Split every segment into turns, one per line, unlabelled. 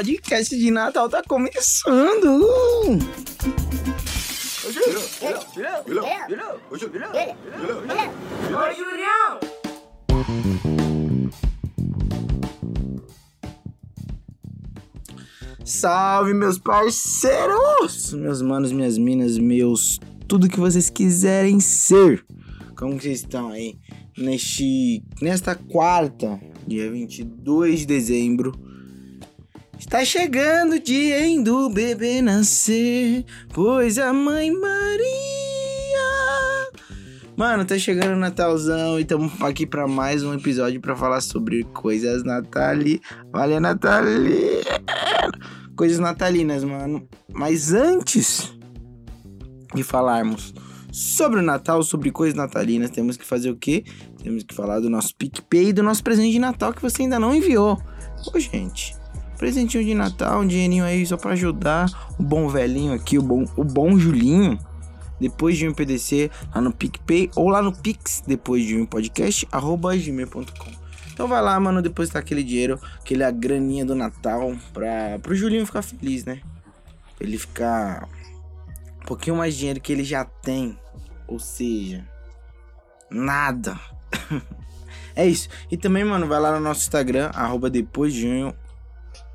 podcast de Natal tá começando. Salve, meus parceiros! Meus manos, minhas minas, meus. Tudo que vocês quiserem ser. Como que vocês estão aí? Neste, nesta quarta, dia 22 de dezembro. Está chegando o dia em do bebê nascer, pois a mãe Maria. Mano, tá chegando o Natalzão e estamos aqui para mais um episódio para falar sobre coisas natali. Olha, Natali. Coisas natalinas, mano. Mas antes de falarmos sobre o Natal, sobre coisas natalinas, temos que fazer o quê? Temos que falar do nosso PicPay e do nosso presente de Natal que você ainda não enviou. Ô, gente, presentinho de Natal, um dinheirinho aí só pra ajudar o bom velhinho aqui, o bom, o bom Julinho. Depois de um PDC lá no PicPay ou lá no Pix, depois de um podcast, arroba gmail.com. Então vai lá, mano, depositar aquele dinheiro, aquele graninha do Natal, pra, pro Julinho ficar feliz, né? Ele ficar um pouquinho mais dinheiro que ele já tem. Ou seja, nada. é isso. E também, mano, vai lá no nosso Instagram, arroba depois de junho,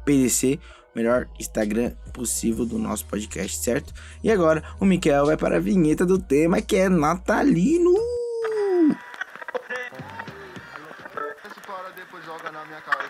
PDC, melhor Instagram possível do nosso podcast, certo? E agora o Miquel vai para a vinheta do tema que é natalino.
Depois joga na minha cara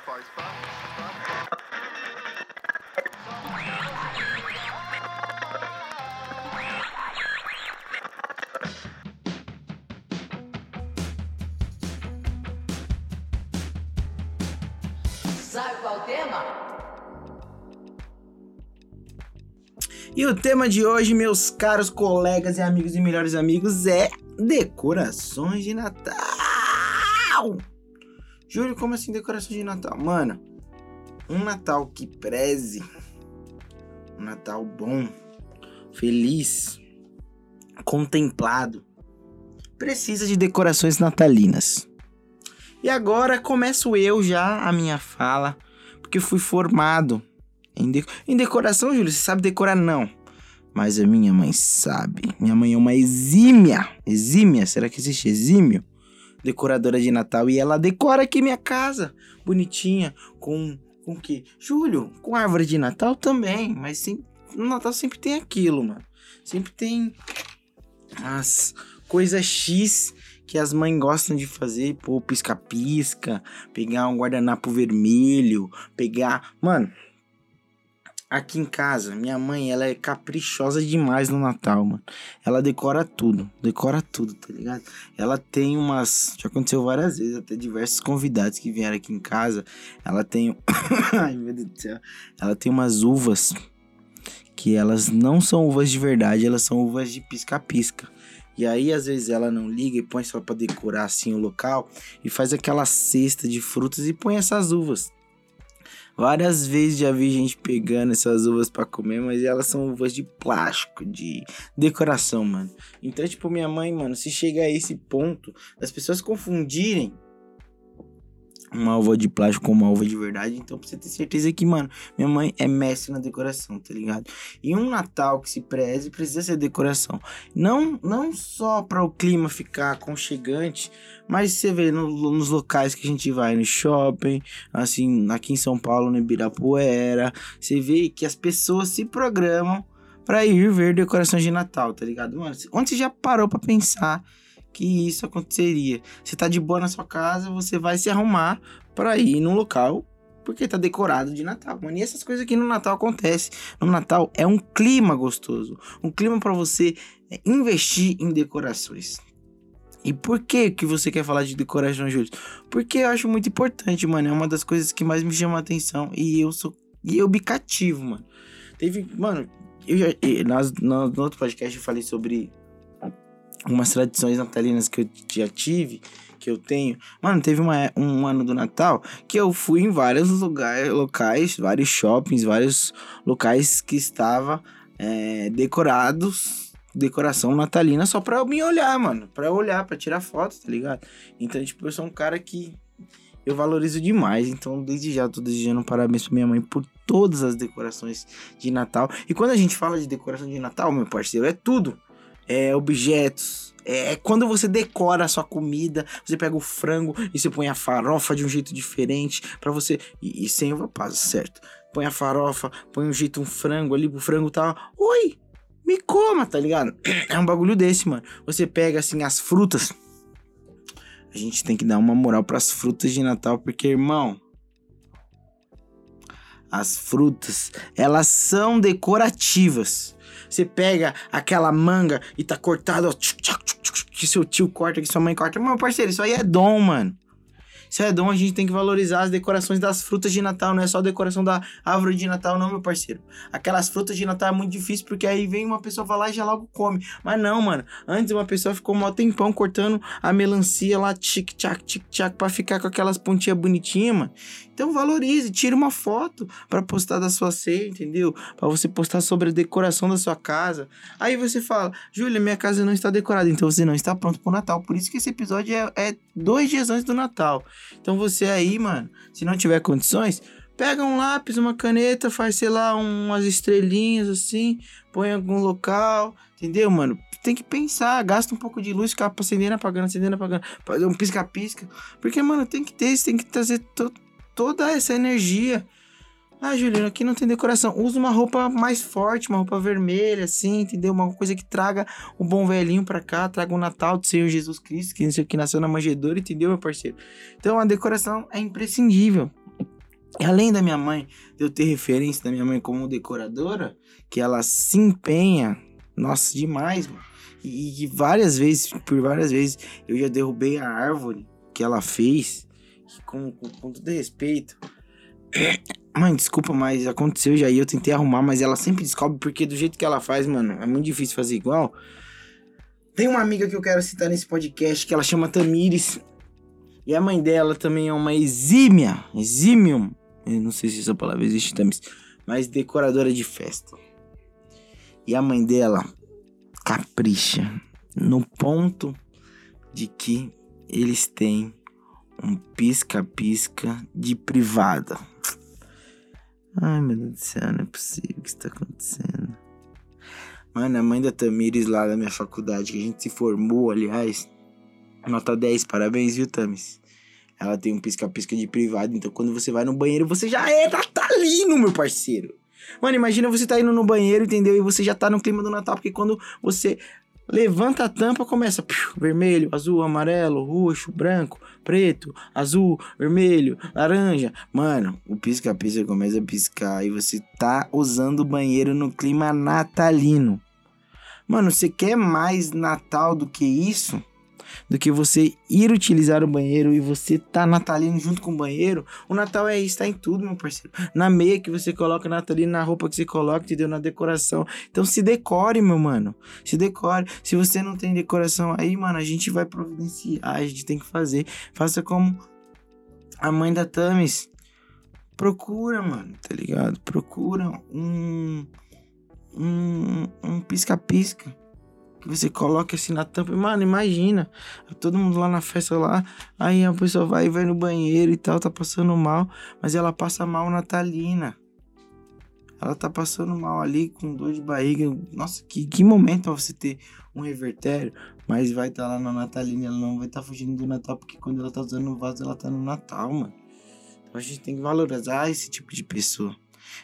E
o tema
de hoje, meus caros colegas e amigos e melhores amigos, é decorações de Natal. Júlio, como assim decorações de Natal? Mano, um Natal que preze, um Natal bom, feliz, contemplado, precisa de decorações natalinas. E agora começo eu já a minha fala, porque fui formado em, de- em decoração, Júlio. Você sabe decorar? Não. Mas a minha mãe sabe. Minha mãe é uma exímia. Exímia? Será que existe exímio? Decoradora de Natal. E ela decora aqui minha casa. Bonitinha. Com. Com o quê? Júlio, com árvore de Natal também. Mas sempre, no Natal sempre tem aquilo, mano. Sempre tem as coisas X que as mães gostam de fazer. Pô, pisca-pisca. Pegar um guardanapo vermelho. Pegar. Mano. Aqui em casa, minha mãe, ela é caprichosa demais no Natal, mano. Ela decora tudo, decora tudo, tá ligado? Ela tem umas. Já aconteceu várias vezes, até diversos convidados que vieram aqui em casa. Ela tem. Ai, meu Deus do céu. Ela tem umas uvas que elas não são uvas de verdade, elas são uvas de pisca-pisca. E aí, às vezes, ela não liga e põe só pra decorar assim o local e faz aquela cesta de frutas e põe essas uvas. Várias vezes já vi gente pegando essas uvas pra comer, mas elas são uvas de plástico, de decoração, mano. Então, tipo, minha mãe, mano, se chega a esse ponto das pessoas confundirem uma uva de plástico com uma uva de verdade, então pra você ter certeza que, mano, minha mãe é mestre na decoração, tá ligado? E um Natal que se preze precisa ser decoração. Não, não só para o clima ficar aconchegante, mas você vê no- nos locais que a gente vai, no shopping, assim, aqui em São Paulo, no Ibirapuera, você vê que as pessoas se programam pra ir ver decorações de Natal, tá ligado? Mano, onde você já parou pra pensar que isso aconteceria? Você tá de boa na sua casa, você vai se arrumar pra ir num local porque tá decorado de Natal, mano. E essas coisas aqui no Natal acontecem. No Natal é um clima gostoso, um clima pra você é, investir em decorações. E por que que você quer falar de decoração, Júlio? Porque eu acho muito importante, mano. É uma das coisas que mais me chama a atenção. E eu sou. E eu me cativo, mano. Teve. Mano, eu já. e Nós, no, no outro podcast eu falei sobre umas tradições natalinas que eu já tive, que eu tenho. Mano, teve uma, um ano do Natal que eu fui em vários lugares, locais, vários shoppings, vários locais que estava é, decorados, decoração natalina só pra eu me olhar, mano. Pra eu olhar, pra tirar foto, tá ligado? Então, tipo, eu sou um cara que eu valorizo demais. Então, desde já, tô desejando parabéns pra minha mãe por todas as decorações de Natal. E quando a gente fala de decoração de Natal, meu parceiro, é tudo. É objetos. É quando você decora a sua comida, você pega o frango e você põe a farofa de um jeito diferente para você e, e sem uva passa, certo? Põe a farofa, põe um jeito um frango ali, o frango tá, oi, me coma, tá ligado? É um bagulho desse, mano. Você pega assim as frutas. A gente tem que dar uma moral para as frutas de Natal, porque irmão, as frutas, elas são decorativas. Você pega aquela manga e tá cortado, ó, que seu tio corta, que sua mãe corta. Meu parceiro, isso aí é dom, mano. Isso é a gente tem que valorizar as decorações das frutas de Natal, não é só a decoração da árvore de Natal, não, meu parceiro. Aquelas frutas de Natal é muito difícil, porque aí vem uma pessoa falar e já logo come. Mas não, mano. Antes uma pessoa ficou um tempão cortando a melancia lá, tic-tac, tic-tac, pra ficar com aquelas pontinhas bonitinhas, mano. Então valorize, tire uma foto para postar da sua ceia, entendeu? Para você postar sobre a decoração da sua casa. Aí você fala, Júlia, minha casa não está decorada, então você não está pronto pro Natal. Por isso que esse episódio é, é dois dias antes do Natal. Então você aí, mano, se não tiver condições, pega um lápis, uma caneta, faz, sei lá, umas estrelinhas assim, põe em algum local, entendeu, mano? Tem que pensar, gasta um pouco de luz, ficar acendendo, apagando, acendendo, apagando, fazer um pisca-pisca. Porque, mano, tem que ter tem que trazer todo toda essa energia. Ah, Juliano, aqui não tem decoração. Usa uma roupa mais forte, uma roupa vermelha, assim, entendeu? Uma coisa que traga o bom velhinho pra cá, traga o Natal do Senhor Jesus Cristo, que, sei, que nasceu na manjedoura, entendeu, meu parceiro? Então a decoração é imprescindível. Além da minha mãe, de eu ter referência da minha mãe como decoradora, que ela se empenha, nossa, demais, mano. E, e várias vezes, por várias vezes, eu já derrubei a árvore que ela fez com, com, com todo respeito. Mãe, desculpa, mas aconteceu já e eu tentei arrumar, mas ela sempre descobre porque do jeito que ela faz, mano, é muito difícil fazer igual. Tem uma amiga que eu quero citar nesse podcast que ela chama Tamires. E a mãe dela também é uma exímia, exímium, eu não sei se essa palavra existe, Tamires, mas decoradora de festa. E a mãe dela capricha no ponto de que eles têm um pisca-pisca de privada. Ai, meu Deus do céu, não é possível. Que está acontecendo? Mano, a mãe da Tamires lá da minha faculdade, que a gente se formou, aliás. Nota 10, parabéns, viu, Tamis? Ela tem um pisca-pisca de privado, então quando você vai no banheiro, você já é natalino, meu parceiro. Mano, imagina você tá indo no banheiro, entendeu? E você já tá no clima do Natal, porque quando você Levanta a tampa, começa piu, vermelho, azul, amarelo, roxo, branco, preto, azul, vermelho, laranja. Mano, o pisca-pisca começa a piscar e você tá usando o banheiro no clima natalino. Mano, você quer mais Natal do que isso? Do que você ir utilizar o banheiro e você tá natalino junto com o banheiro. O Natal é isso, tá em tudo, meu parceiro. Na meia que você coloca natalino, na roupa que você coloca, entendeu? Na decoração. Então se decore, meu mano. Se decore. Se você não tem decoração aí, mano, a gente vai providenciar, a gente tem que fazer. Faça como a mãe da Tamis. Procura, mano, tá ligado? Procura um um um pisca-pisca que você coloca assim na tampa. Mano, imagina. Todo mundo lá na festa lá. Aí a pessoa vai e vai no banheiro e tal, tá passando mal. Mas ela passa mal natalina. Ela tá passando mal ali com dor de barriga. Nossa, que, que momento você ter um revertério. Mas vai estar tá lá na natalina. Ela não vai estar tá fugindo do Natal. Porque quando ela tá usando o vaso, ela tá no Natal, mano. Então a gente tem que valorizar esse tipo de pessoa.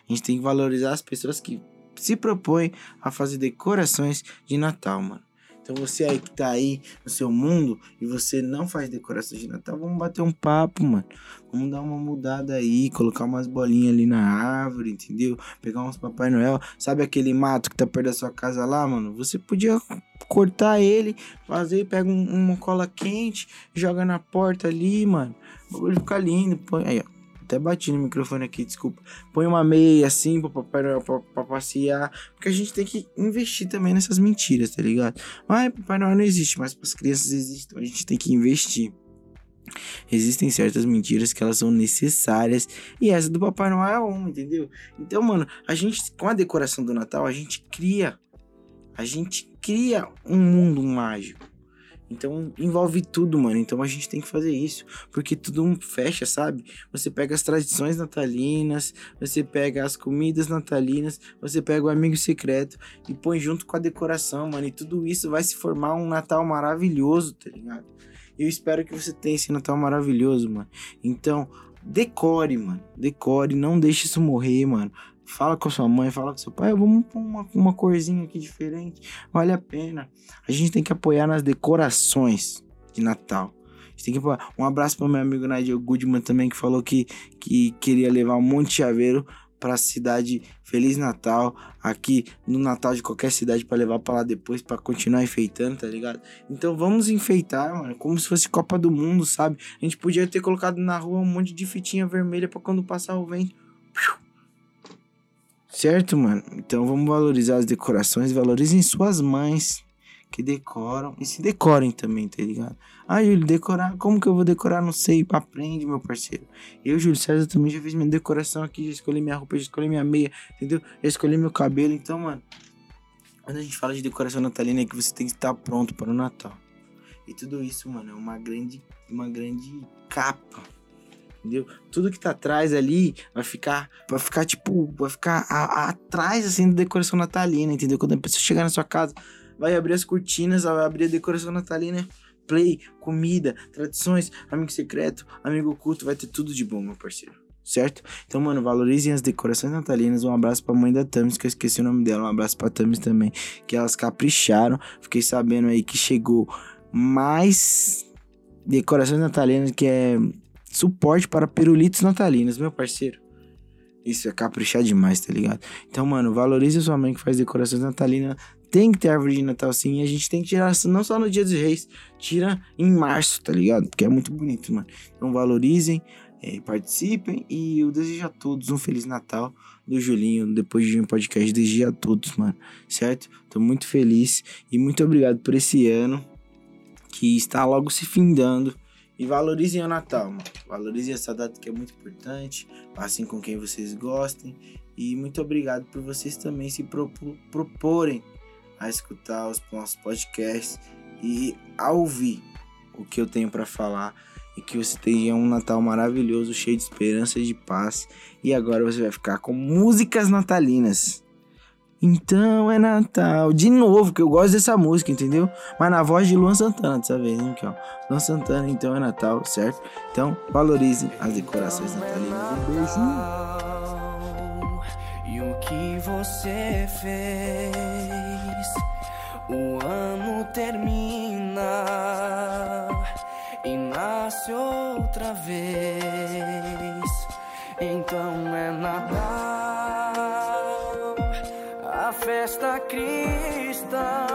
A gente tem que valorizar as pessoas que se propõe a fazer decorações de Natal, mano. Então você aí que tá aí no seu mundo e você não faz decoração de Natal, vamos bater um papo, mano. Vamos dar uma mudada aí, colocar umas bolinhas ali na árvore, entendeu? Pegar uns Papai Noel. Sabe aquele mato que tá perto da sua casa lá, mano? Você podia cortar ele, fazer, pega um, uma cola quente, joga na porta ali, mano. O bagulho fica lindo. Põe aí, ó até bati no microfone aqui, desculpa. Põe uma meia assim pra, Noel pra, pra passear. Porque a gente tem que investir também nessas mentiras, tá ligado? Mas Papai Noel não existe, mas as crianças existem. Então a gente tem que investir. Existem certas mentiras que elas são necessárias e essa do Papai Noel é uma, entendeu? Então, mano, a gente com a decoração do Natal, a gente cria a gente cria um mundo mágico. Então envolve tudo, mano. Então a gente tem que fazer isso. Porque tudo fecha, sabe? Você pega as tradições natalinas, você pega as comidas natalinas, você pega o amigo secreto e põe junto com a decoração, mano. E tudo isso vai se formar um Natal maravilhoso, tá ligado? Eu espero que você tenha esse Natal maravilhoso, mano. Então, decore, mano. Decore, não deixe isso morrer, mano. Fala com sua mãe, fala com seu pai, vamos pôr uma, uma corzinha aqui diferente. Vale a pena. A gente tem que apoiar nas decorações de Natal. Tem que. Um abraço para meu amigo Nigel Goodman também, que falou que, que queria levar um monte de chaveiro para a cidade Feliz Natal, aqui no Natal de qualquer cidade para levar para lá depois para continuar enfeitando, tá ligado? Então vamos enfeitar, mano, como se fosse Copa do Mundo, sabe? A gente podia ter colocado na rua um monte de fitinha vermelha para quando passar o vento. Certo, mano? Então vamos valorizar as decorações, valorizem suas mães que decoram e se decorem também, tá ligado? Ah, Júlio, decorar, como que eu vou decorar? Não sei, aprende, meu parceiro. Eu, Júlio César, também já fiz minha decoração aqui, já escolhi minha roupa, já escolhi minha meia, entendeu? Já escolhi meu cabelo, então, mano, quando a gente fala de decoração natalina é que você tem que estar pronto para o Natal. E tudo isso, mano, é uma grande, uma grande capa entendeu? Tudo que tá atrás ali vai ficar, vai ficar tipo, vai ficar a, a, atrás assim da decoração natalina, entendeu? Quando a pessoa chegar na sua casa, vai abrir as cortinas, vai abrir a decoração natalina, play, comida, tradições, amigo secreto, amigo oculto, vai ter tudo de bom, meu parceiro. Certo? Então, mano, valorizem as decorações natalinas. Um abraço pra mãe da Tamis, que eu esqueci o nome dela. Um abraço pra Tamis também, que elas capricharam. Fiquei sabendo aí que chegou mais decorações natalinas, que é suporte para pirulitos natalinos, meu parceiro. Isso é caprichar demais, tá ligado? Então, mano, valorize sua mãe que faz decorações natalinas. Tem que ter árvore de Natal sim. E a gente tem que tirar não só no dia dos reis, tira em março, tá ligado? Porque é muito bonito, mano. Então valorizem, é, participem e eu desejo a todos um Feliz Natal do Julinho, depois de um podcast. Desejo a todos, mano, certo? Tô muito feliz e muito obrigado por esse ano que está logo se findando. E valorizem o Natal, mano. Valorizem essa data que é muito importante. Passem com quem vocês gostem. E muito obrigado por vocês também se proporem a escutar os nossos podcasts e a ouvir o que eu tenho para falar. E que você tenha um Natal maravilhoso, cheio de esperança e de paz. E agora você vai ficar com músicas natalinas. Então é Natal. De novo, que eu gosto dessa música, entendeu? Mas na voz de Luan Santana dessa vez, hein? Aqui, ó. Luan Santana, então é Natal, certo? Então valorizem as decorações natalinas. Um beijo.
E o que você fez? O ano termina e nasce outra vez. Então é Natal festa cristã